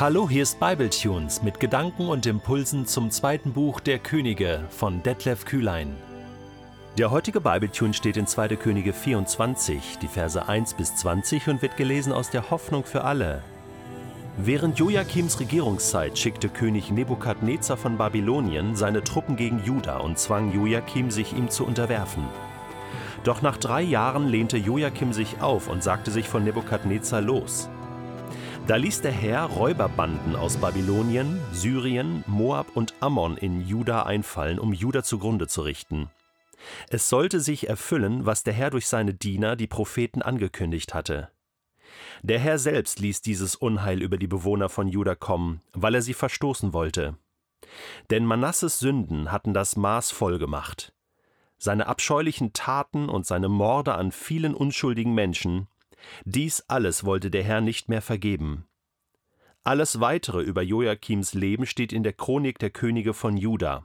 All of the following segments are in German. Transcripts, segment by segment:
Hallo, hier ist Bibletunes mit Gedanken und Impulsen zum zweiten Buch der Könige von Detlef Kühlein. Der heutige Bibletune steht in 2. Könige 24, die Verse 1 bis 20 und wird gelesen aus der Hoffnung für alle. Während Joachims Regierungszeit schickte König Nebukadnezar von Babylonien seine Truppen gegen Juda und zwang Joachim, sich ihm zu unterwerfen. Doch nach drei Jahren lehnte Joachim sich auf und sagte sich von Nebukadnezar los. Da ließ der Herr Räuberbanden aus Babylonien, Syrien, Moab und Ammon in Juda einfallen, um Juda zugrunde zu richten. Es sollte sich erfüllen, was der Herr durch seine Diener, die Propheten, angekündigt hatte. Der Herr selbst ließ dieses Unheil über die Bewohner von Juda kommen, weil er sie verstoßen wollte. Denn Manasses Sünden hatten das Maß voll gemacht. Seine abscheulichen Taten und seine Morde an vielen unschuldigen Menschen, dies alles wollte der Herr nicht mehr vergeben. Alles weitere über Joachims Leben steht in der Chronik der Könige von Juda.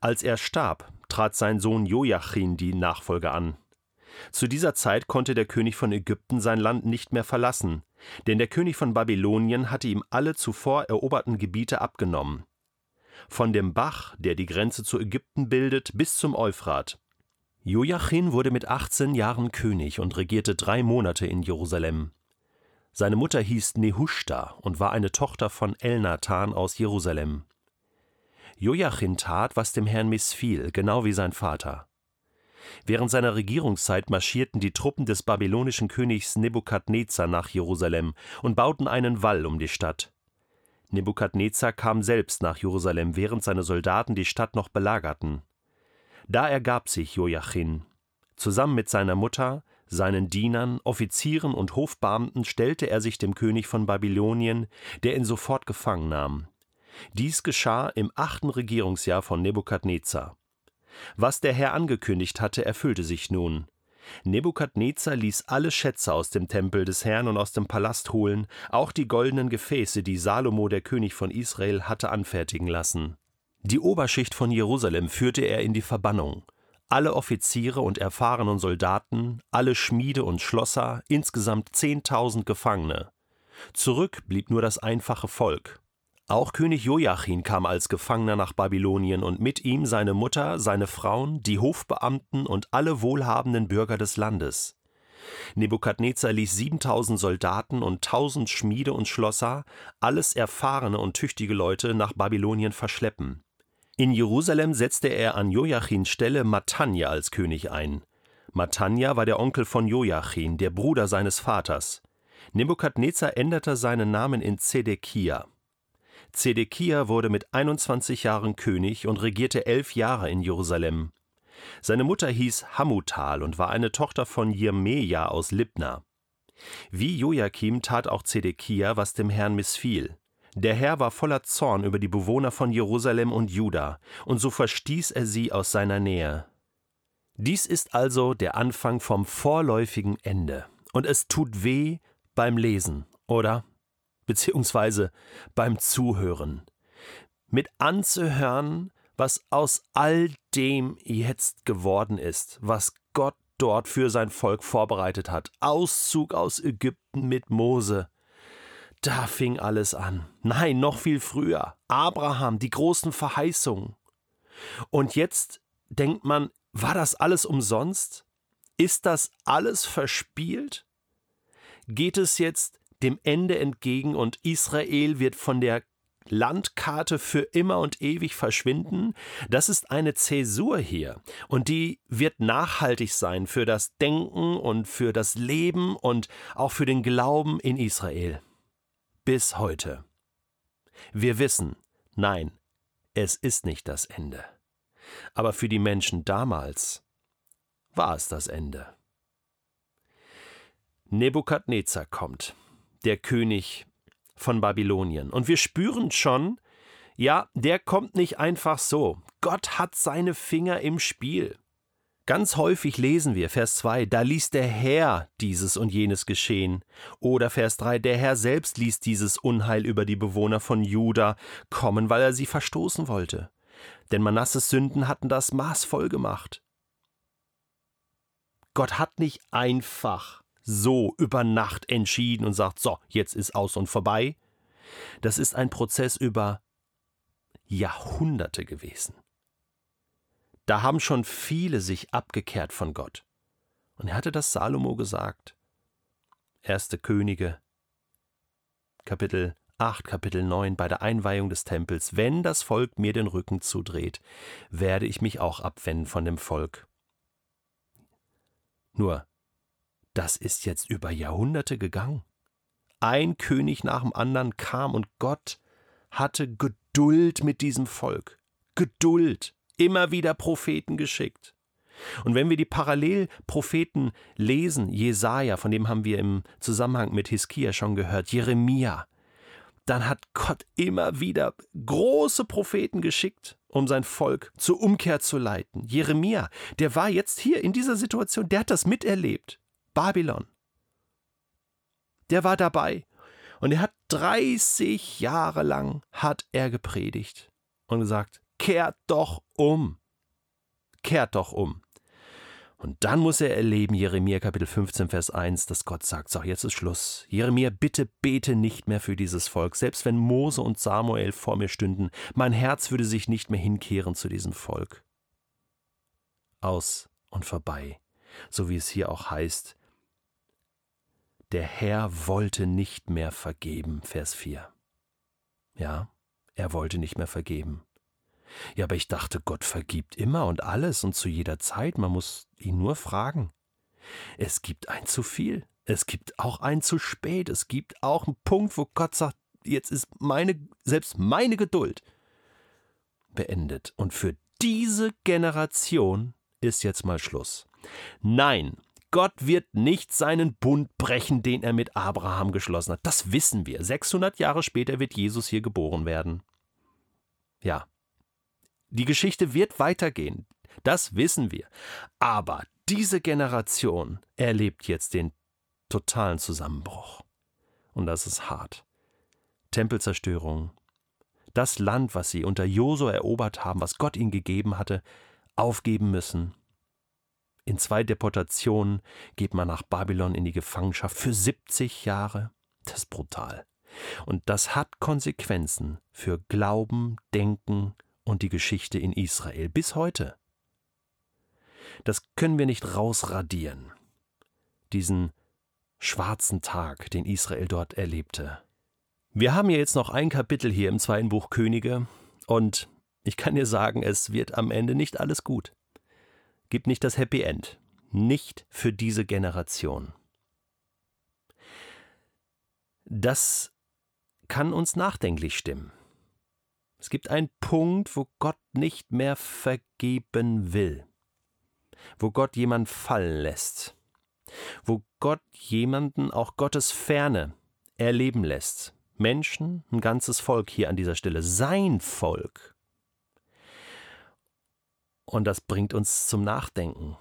Als er starb, trat sein Sohn Joachim die Nachfolge an. Zu dieser Zeit konnte der König von Ägypten sein Land nicht mehr verlassen, denn der König von Babylonien hatte ihm alle zuvor eroberten Gebiete abgenommen. Von dem Bach, der die Grenze zu Ägypten bildet, bis zum Euphrat. Joachim wurde mit 18 Jahren König und regierte drei Monate in Jerusalem. Seine Mutter hieß Nehushta und war eine Tochter von Elnathan aus Jerusalem. Joachim tat, was dem Herrn missfiel, genau wie sein Vater. Während seiner Regierungszeit marschierten die Truppen des babylonischen Königs Nebukadnezar nach Jerusalem und bauten einen Wall um die Stadt. Nebukadnezar kam selbst nach Jerusalem, während seine Soldaten die Stadt noch belagerten. Da ergab sich Joachim. Zusammen mit seiner Mutter, seinen Dienern, Offizieren und Hofbeamten stellte er sich dem König von Babylonien, der ihn sofort gefangen nahm. Dies geschah im achten Regierungsjahr von Nebukadnezar. Was der Herr angekündigt hatte, erfüllte sich nun. Nebukadnezar ließ alle Schätze aus dem Tempel des Herrn und aus dem Palast holen, auch die goldenen Gefäße, die Salomo, der König von Israel, hatte anfertigen lassen. Die Oberschicht von Jerusalem führte er in die Verbannung. Alle Offiziere und erfahrenen Soldaten, alle Schmiede und Schlosser, insgesamt zehntausend Gefangene. Zurück blieb nur das einfache Volk. Auch König Joachim kam als Gefangener nach Babylonien und mit ihm seine Mutter, seine Frauen, die Hofbeamten und alle wohlhabenden Bürger des Landes. Nebukadnezar ließ 7000 Soldaten und 1000 Schmiede und Schlosser, alles erfahrene und tüchtige Leute, nach Babylonien verschleppen. In Jerusalem setzte er an Joachims Stelle Matanja als König ein. Matanja war der Onkel von Joachim, der Bruder seines Vaters. Nebukadnezar änderte seinen Namen in Zedekia. Zedekia wurde mit 21 Jahren König und regierte elf Jahre in Jerusalem. Seine Mutter hieß Hamutal und war eine Tochter von Jirmeja aus Libna. Wie Joachim tat auch Zedekia, was dem Herrn missfiel. Der Herr war voller Zorn über die Bewohner von Jerusalem und Juda, und so verstieß er sie aus seiner Nähe. Dies ist also der Anfang vom vorläufigen Ende, und es tut weh beim Lesen, oder? Beziehungsweise beim Zuhören. Mit anzuhören, was aus all dem jetzt geworden ist, was Gott dort für sein Volk vorbereitet hat. Auszug aus Ägypten mit Mose, da fing alles an. Nein, noch viel früher. Abraham, die großen Verheißungen. Und jetzt denkt man, war das alles umsonst? Ist das alles verspielt? Geht es jetzt dem Ende entgegen und Israel wird von der Landkarte für immer und ewig verschwinden? Das ist eine Zäsur hier und die wird nachhaltig sein für das Denken und für das Leben und auch für den Glauben in Israel bis heute. Wir wissen, nein, es ist nicht das Ende. Aber für die Menschen damals war es das Ende. Nebukadnezar kommt, der König von Babylonien. Und wir spüren schon, ja, der kommt nicht einfach so. Gott hat seine Finger im Spiel. Ganz häufig lesen wir Vers 2, da ließ der Herr dieses und jenes geschehen. Oder Vers 3, der Herr selbst ließ dieses Unheil über die Bewohner von Juda kommen, weil er sie verstoßen wollte. Denn Manasses Sünden hatten das Maß voll gemacht. Gott hat nicht einfach so über Nacht entschieden und sagt, so, jetzt ist aus und vorbei. Das ist ein Prozess über Jahrhunderte gewesen. Da haben schon viele sich abgekehrt von Gott. Und er hatte das Salomo gesagt. Erste Könige, Kapitel 8, Kapitel 9, bei der Einweihung des Tempels. Wenn das Volk mir den Rücken zudreht, werde ich mich auch abwenden von dem Volk. Nur, das ist jetzt über Jahrhunderte gegangen. Ein König nach dem anderen kam und Gott hatte Geduld mit diesem Volk. Geduld. Immer wieder Propheten geschickt. Und wenn wir die Parallelpropheten lesen, Jesaja, von dem haben wir im Zusammenhang mit Hiskia schon gehört, Jeremia, dann hat Gott immer wieder große Propheten geschickt, um sein Volk zur Umkehr zu leiten. Jeremia, der war jetzt hier in dieser Situation, der hat das miterlebt. Babylon. Der war dabei. Und er hat 30 Jahre lang hat er gepredigt und gesagt, kehrt doch um. Kehrt doch um. Und dann muss er erleben, Jeremia Kapitel 15, Vers 1, dass Gott sagt, so, jetzt ist Schluss. Jeremia, bitte bete nicht mehr für dieses Volk. Selbst wenn Mose und Samuel vor mir stünden, mein Herz würde sich nicht mehr hinkehren zu diesem Volk. Aus und vorbei. So wie es hier auch heißt, der Herr wollte nicht mehr vergeben, Vers 4. Ja, er wollte nicht mehr vergeben. Ja, aber ich dachte, Gott vergibt immer und alles und zu jeder Zeit, man muss ihn nur fragen. Es gibt ein zu viel, es gibt auch ein zu spät, es gibt auch einen Punkt, wo Gott sagt, jetzt ist meine, selbst meine Geduld beendet. Und für diese Generation ist jetzt mal Schluss. Nein, Gott wird nicht seinen Bund brechen, den er mit Abraham geschlossen hat. Das wissen wir. 600 Jahre später wird Jesus hier geboren werden. Ja, die Geschichte wird weitergehen, das wissen wir. Aber diese Generation erlebt jetzt den totalen Zusammenbruch. Und das ist hart. Tempelzerstörung, das Land, was sie unter Josua erobert haben, was Gott ihnen gegeben hatte, aufgeben müssen. In zwei Deportationen geht man nach Babylon in die Gefangenschaft für 70 Jahre. Das ist brutal. Und das hat Konsequenzen für Glauben, Denken, und die Geschichte in Israel bis heute. Das können wir nicht rausradieren, diesen schwarzen Tag, den Israel dort erlebte. Wir haben ja jetzt noch ein Kapitel hier im zweiten Buch Könige und ich kann dir sagen, es wird am Ende nicht alles gut. Gibt nicht das Happy End. Nicht für diese Generation. Das kann uns nachdenklich stimmen. Es gibt einen Punkt, wo Gott nicht mehr vergeben will, wo Gott jemand fallen lässt, wo Gott jemanden auch Gottes Ferne erleben lässt. Menschen, ein ganzes Volk hier an dieser Stelle, sein Volk. Und das bringt uns zum Nachdenken.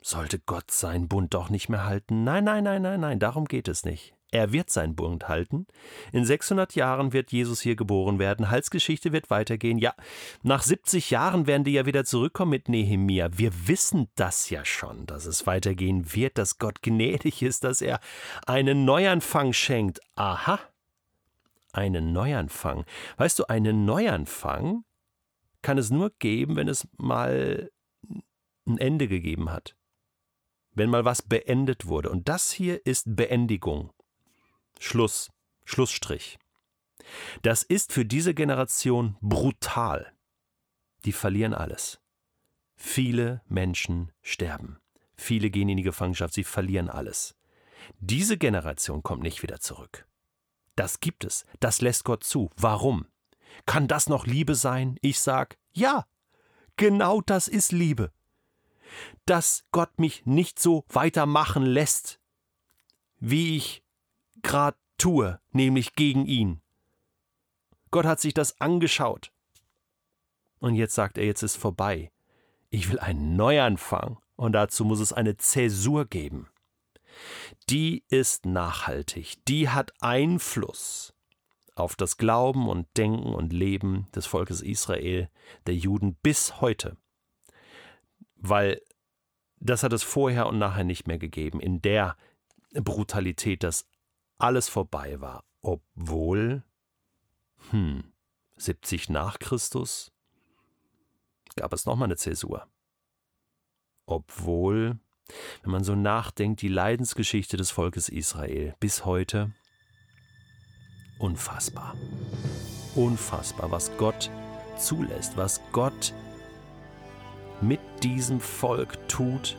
Sollte Gott seinen Bund doch nicht mehr halten? Nein, nein, nein, nein, nein, darum geht es nicht. Er wird seinen Bund halten. In 600 Jahren wird Jesus hier geboren werden. Halsgeschichte wird weitergehen. Ja, nach 70 Jahren werden die ja wieder zurückkommen mit Nehemia. Wir wissen das ja schon, dass es weitergehen wird, dass Gott gnädig ist, dass er einen Neuanfang schenkt. Aha. Einen Neuanfang. Weißt du, einen Neuanfang kann es nur geben, wenn es mal ein Ende gegeben hat. Wenn mal was beendet wurde. Und das hier ist Beendigung. Schluss, Schlussstrich. Das ist für diese Generation brutal. Die verlieren alles. Viele Menschen sterben. Viele gehen in die Gefangenschaft, sie verlieren alles. Diese Generation kommt nicht wieder zurück. Das gibt es, das lässt Gott zu. Warum? Kann das noch Liebe sein? Ich sag, ja, genau das ist Liebe. Dass Gott mich nicht so weitermachen lässt, wie ich gerade tue, nämlich gegen ihn. Gott hat sich das angeschaut. Und jetzt sagt er, jetzt ist vorbei. Ich will einen Neuanfang. Und dazu muss es eine Zäsur geben. Die ist nachhaltig. Die hat Einfluss auf das Glauben und Denken und Leben des Volkes Israel, der Juden bis heute. Weil das hat es vorher und nachher nicht mehr gegeben, in der Brutalität, dass alles vorbei war. Obwohl, hm, 70 nach Christus gab es nochmal eine Zäsur. Obwohl, wenn man so nachdenkt, die Leidensgeschichte des Volkes Israel bis heute unfassbar. Unfassbar, was Gott zulässt, was Gott mit diesem Volk tut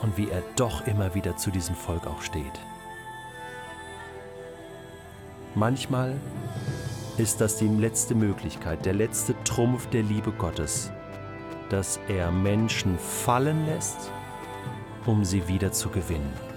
und wie er doch immer wieder zu diesem Volk auch steht. Manchmal ist das die letzte Möglichkeit, der letzte Trumpf der Liebe Gottes, dass er Menschen fallen lässt, um sie wieder zu gewinnen.